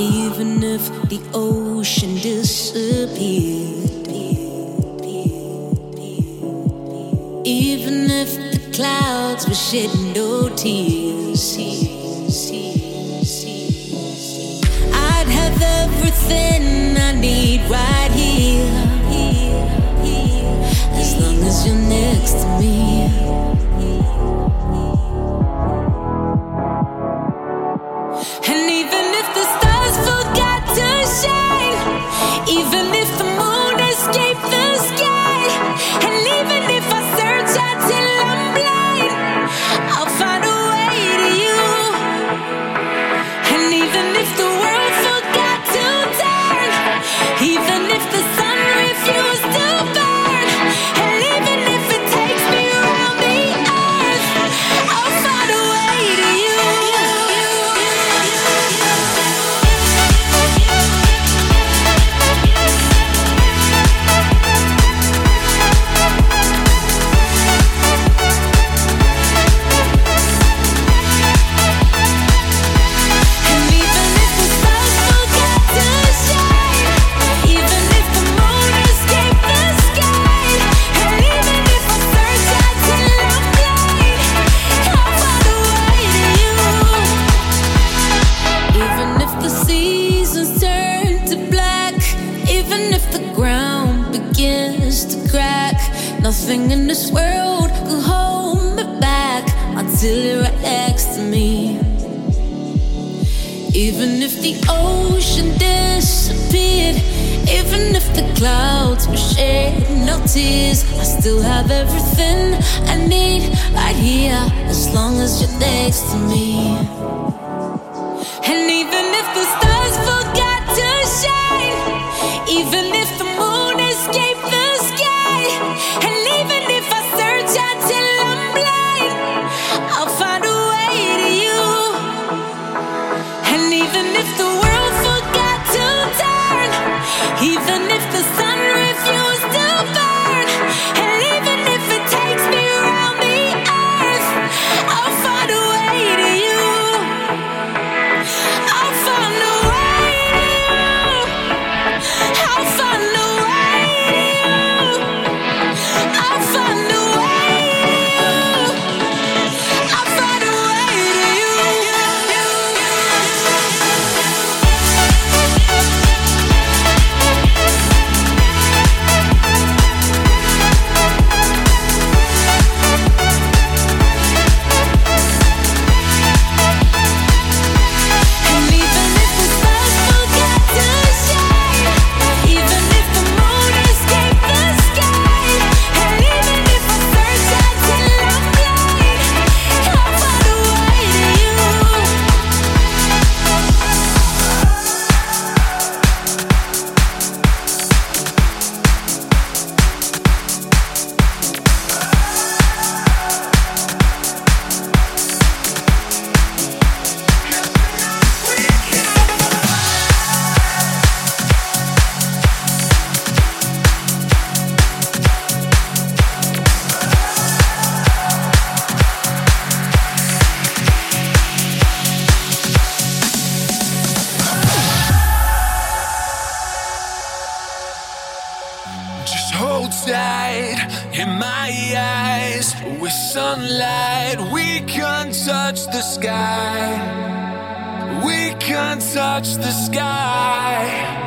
even if the ocean disappeared. Even if the clouds were shedding no tears. I'd have everything I need right here. As long as you're next to me. Still you're right next to me. Even if the ocean disappeared, even if the clouds were shed no tears, I still have everything I need right here as long as you're next to me. touch the sky. We can't touch the sky.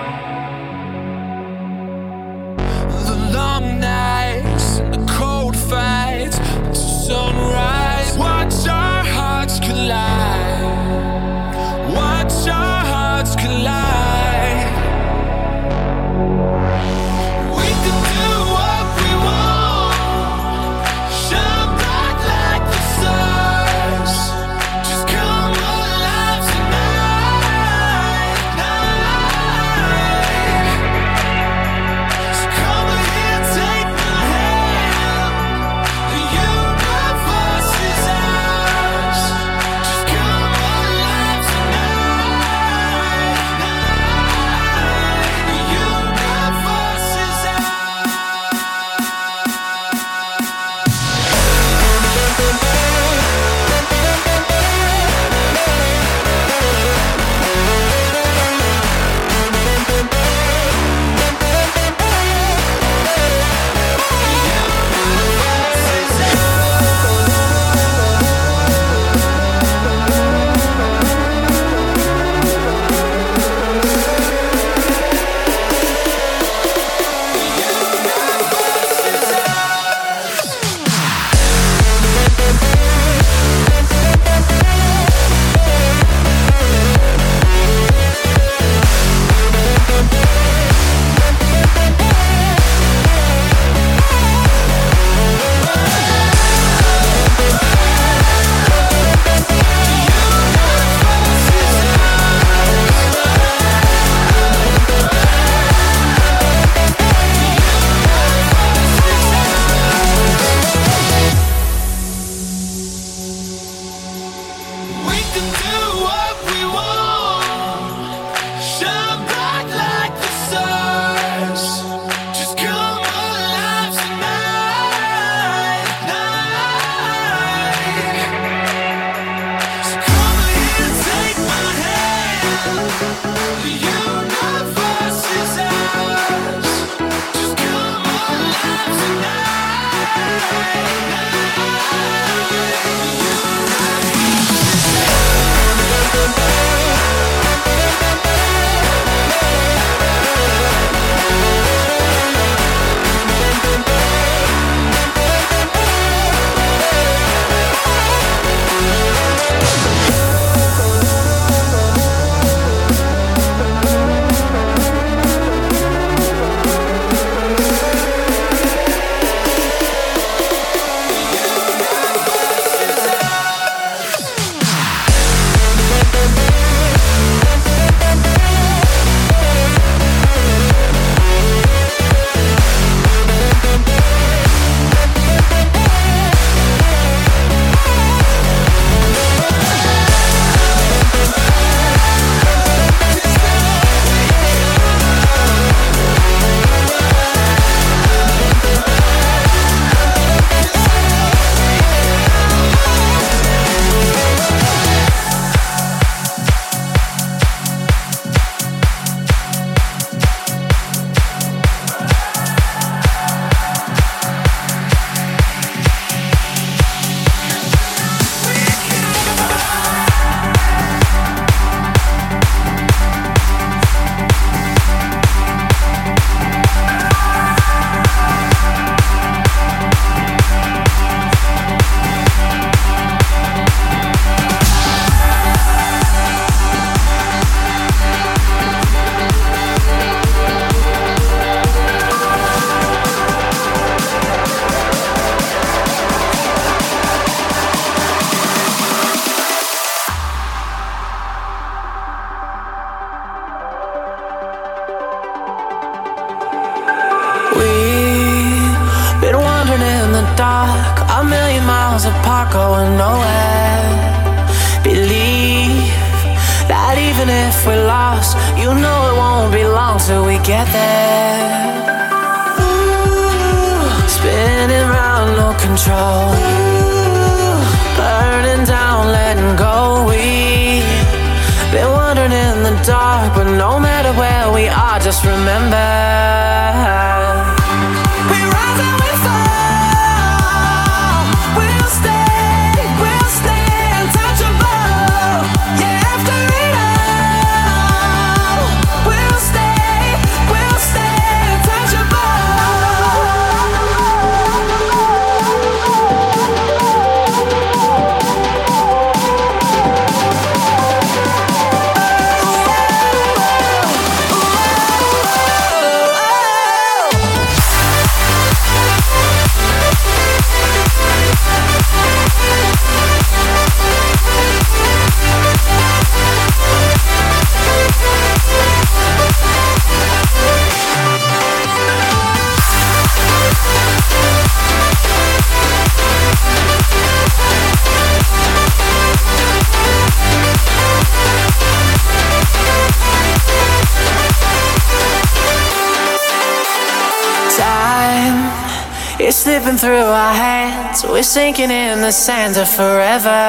Our hands. We're sinking in the sands of forever.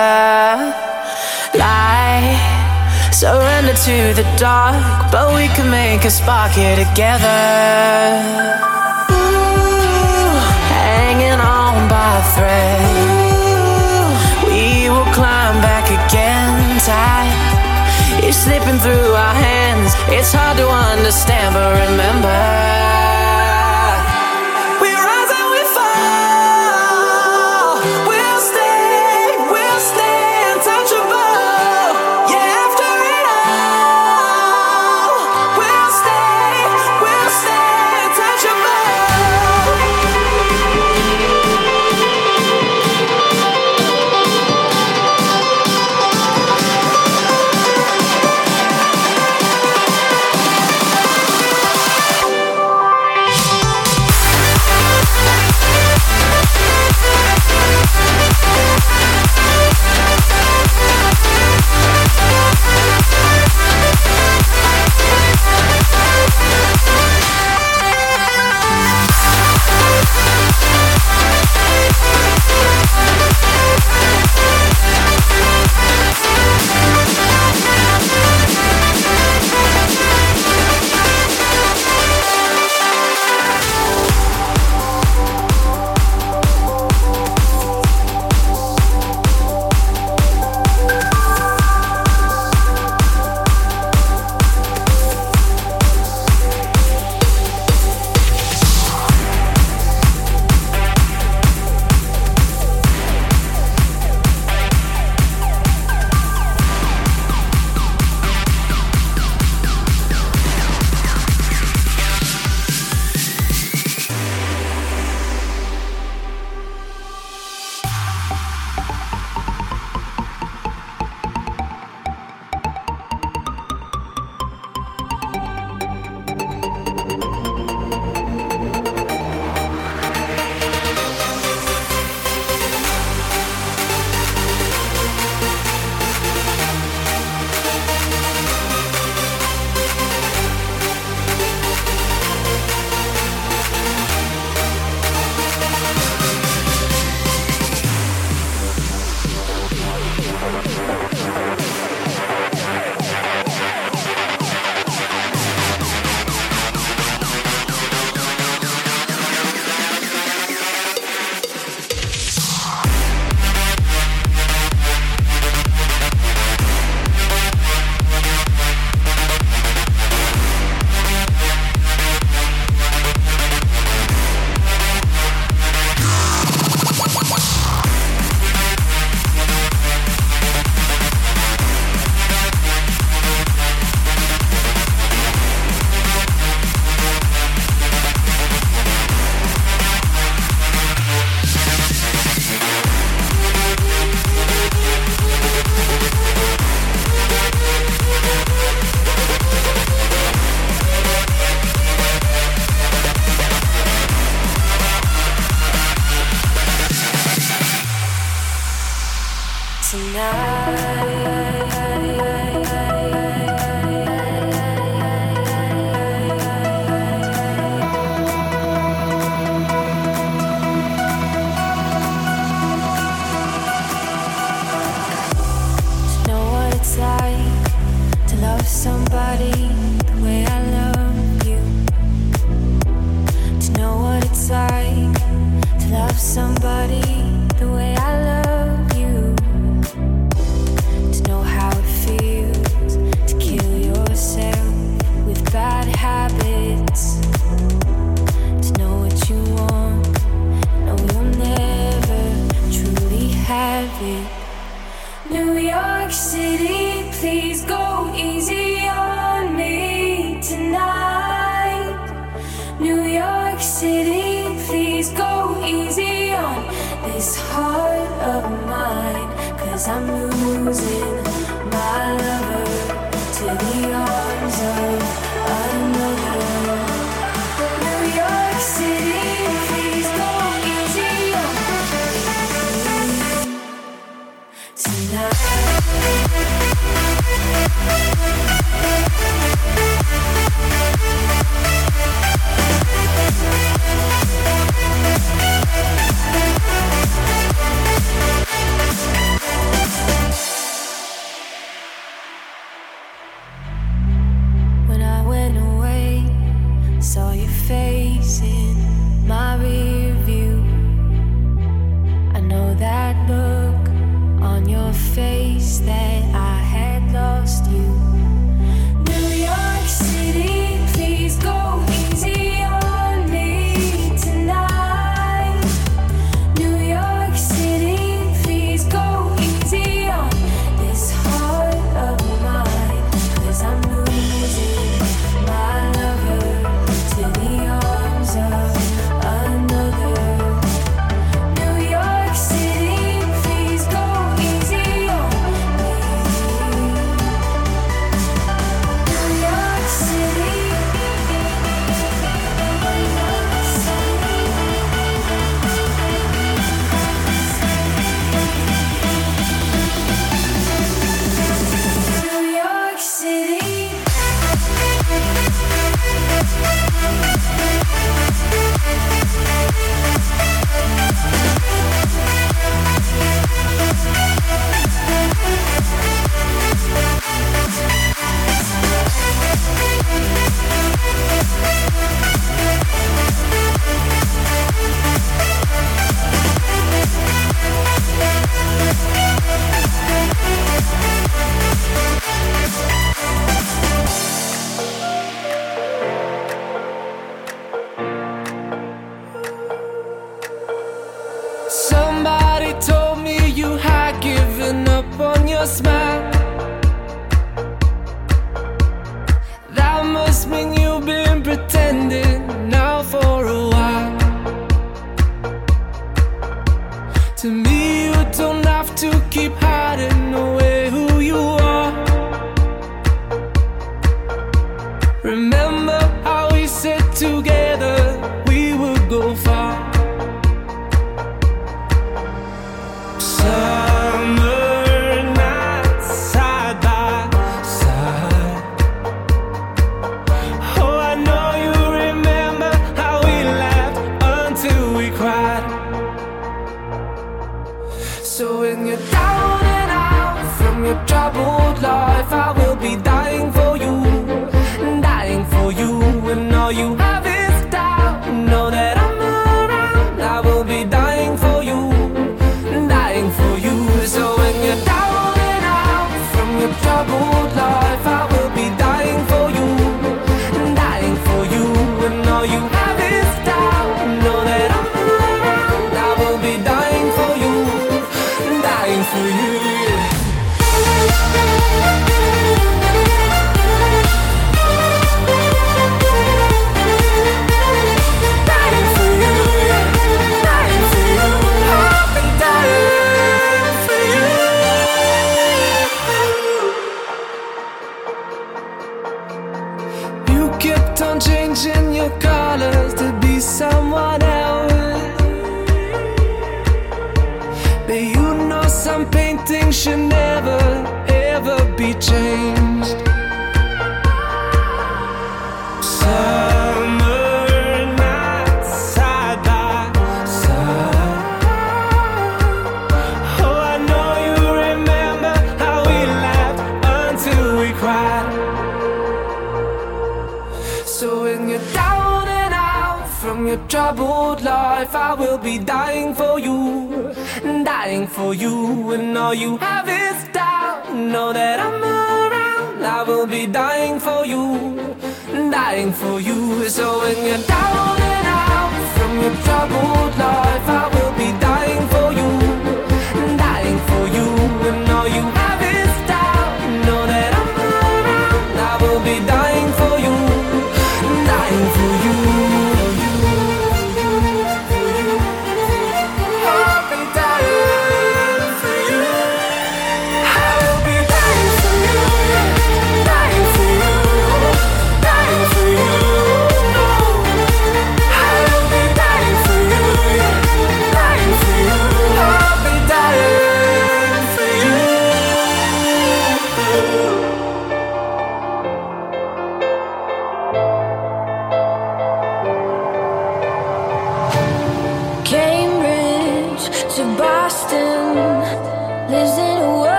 Lie, surrender to the dark, but we can make a spark here together. Ooh, hanging on by a thread. Ooh, we will climb back again. Time is slipping through our hands. It's hard to understand, but remember.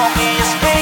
A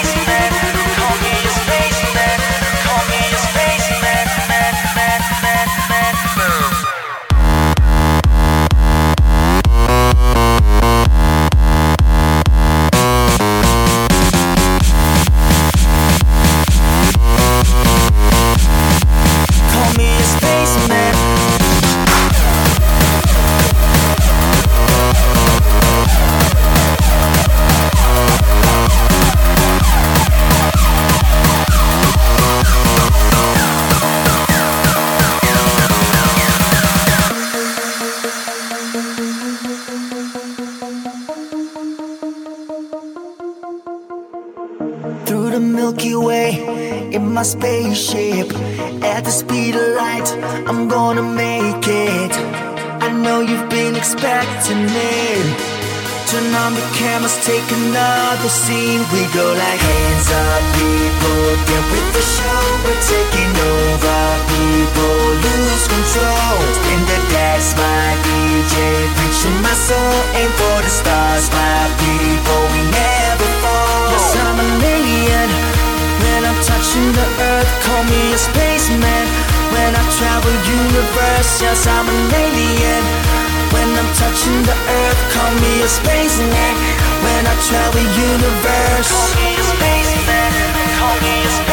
touching the earth. Call me a spaceman when I travel the universe. Call me a. Call me a